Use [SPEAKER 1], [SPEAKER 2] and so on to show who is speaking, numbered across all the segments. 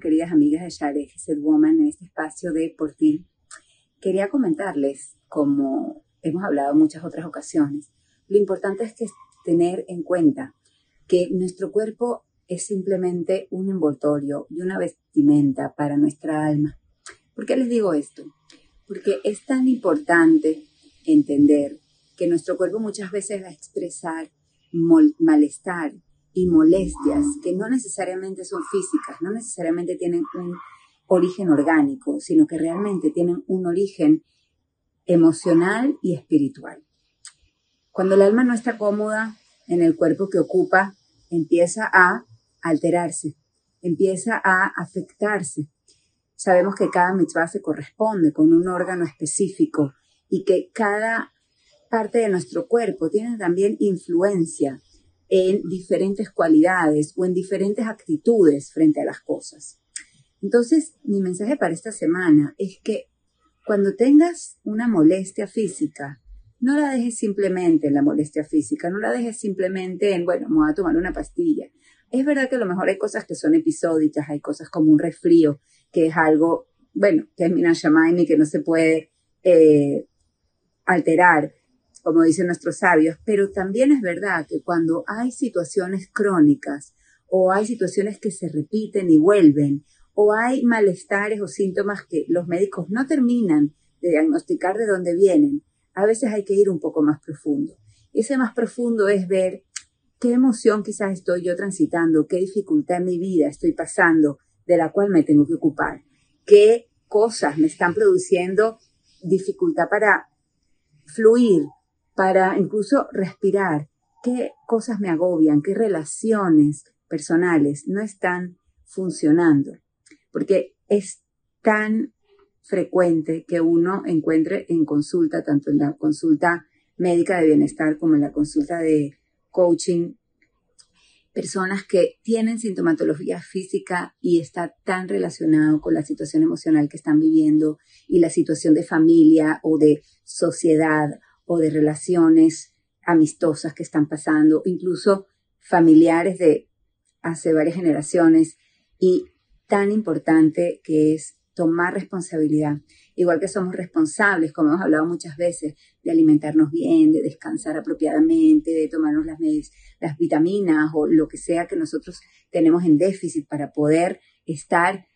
[SPEAKER 1] Queridas amigas de Share Set Woman, en este espacio de Por Ti. Quería comentarles, como hemos hablado en muchas otras ocasiones, lo importante es que tener en cuenta que nuestro cuerpo es simplemente un envoltorio y una vestimenta para nuestra alma. ¿Por qué les digo esto? Porque es tan importante entender que nuestro cuerpo muchas veces va a expresar malestar y molestias que no necesariamente son físicas, no necesariamente tienen un origen orgánico, sino que realmente tienen un origen emocional y espiritual. Cuando el alma no está cómoda en el cuerpo que ocupa, empieza a alterarse, empieza a afectarse. Sabemos que cada mitzvah se corresponde con un órgano específico y que cada parte de nuestro cuerpo tiene también influencia en diferentes cualidades o en diferentes actitudes frente a las cosas. Entonces, mi mensaje para esta semana es que cuando tengas una molestia física, no la dejes simplemente en la molestia física, no la dejes simplemente en, bueno, me voy a tomar una pastilla. Es verdad que a lo mejor hay cosas que son episódicas, hay cosas como un resfrío, que es algo, bueno, que es Minashamaini, que no se puede eh, alterar, como dicen nuestros sabios, pero también es verdad que cuando hay situaciones crónicas o hay situaciones que se repiten y vuelven, o hay malestares o síntomas que los médicos no terminan de diagnosticar de dónde vienen, a veces hay que ir un poco más profundo. Ese más profundo es ver qué emoción quizás estoy yo transitando, qué dificultad en mi vida estoy pasando, de la cual me tengo que ocupar, qué cosas me están produciendo dificultad para fluir, para incluso respirar, qué cosas me agobian, qué relaciones personales no están funcionando. Porque es tan frecuente que uno encuentre en consulta, tanto en la consulta médica de bienestar como en la consulta de coaching, personas que tienen sintomatología física y está tan relacionado con la situación emocional que están viviendo y la situación de familia o de sociedad o de relaciones amistosas que están pasando, incluso familiares de hace varias generaciones y tan importante que es tomar responsabilidad. Igual que somos responsables, como hemos hablado muchas veces, de alimentarnos bien, de descansar apropiadamente, de tomarnos las, las vitaminas o lo que sea que nosotros tenemos en déficit para poder estar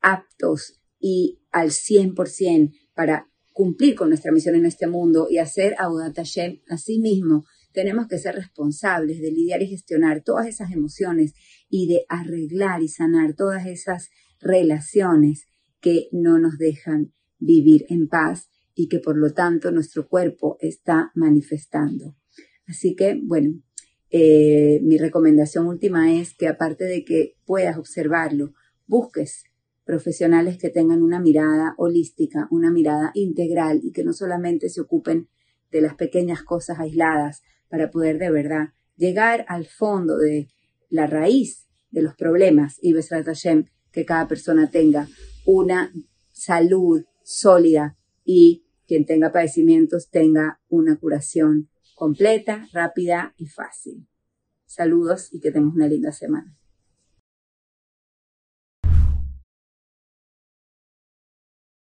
[SPEAKER 1] aptos y al 100% para cumplir con nuestra misión en este mundo y hacer Audat Hashem a sí mismo, tenemos que ser responsables de lidiar y gestionar todas esas emociones y de arreglar y sanar todas esas relaciones que no nos dejan vivir en paz y que por lo tanto nuestro cuerpo está manifestando. Así que, bueno, eh, mi recomendación última es que aparte de que puedas observarlo, busques profesionales que tengan una mirada holística, una mirada integral y que no solamente se ocupen de las pequeñas cosas aisladas para poder de verdad llegar al fondo de la raíz de los problemas y Besrat Hashem, que cada persona tenga una salud sólida y quien tenga padecimientos tenga una curación completa, rápida y fácil. Saludos y que tengamos una linda semana.